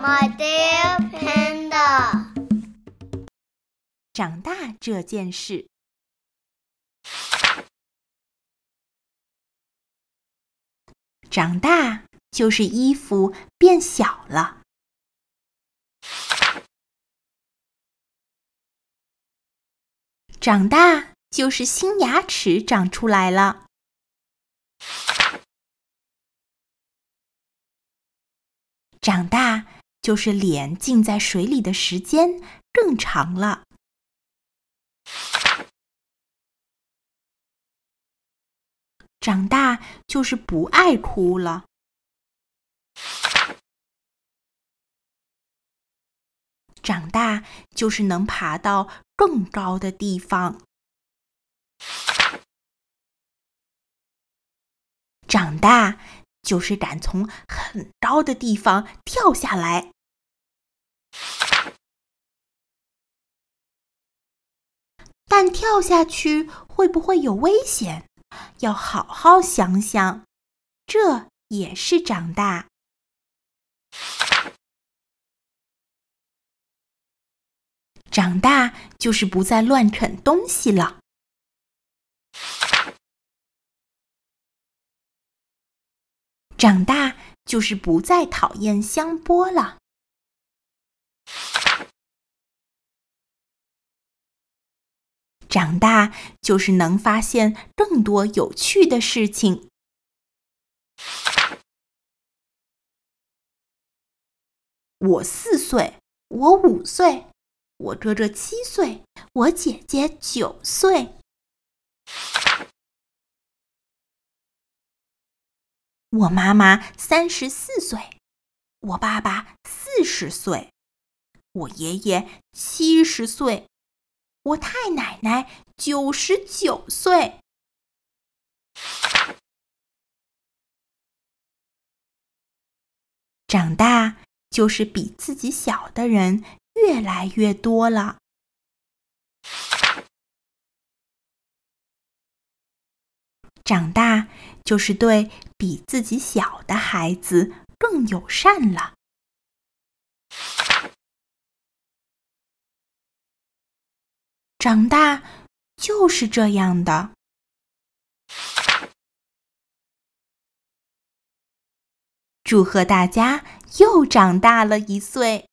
My dear panda，长大这件事，长大就是衣服变小了，长大就是新牙齿长出来了。长大就是脸浸在水里的时间更长了。长大就是不爱哭了。长大就是能爬到更高的地方。长大。就是敢从很高的地方跳下来，跳下去会不会有危险？要好好想想，这也是长大。长大就是不再乱啃东西了。长大就是不再讨厌香波了。长大就是能发现更多有趣的事情。我四岁，我五岁，我哥哥七岁，我姐姐九岁。我妈妈三十四岁，我爸爸四十岁，我爷爷七十岁，我太奶奶九十九岁。长大就是比自己小的人越来越多了。长大就是对比自己小的孩子更友善了。长大就是这样的。祝贺大家又长大了一岁！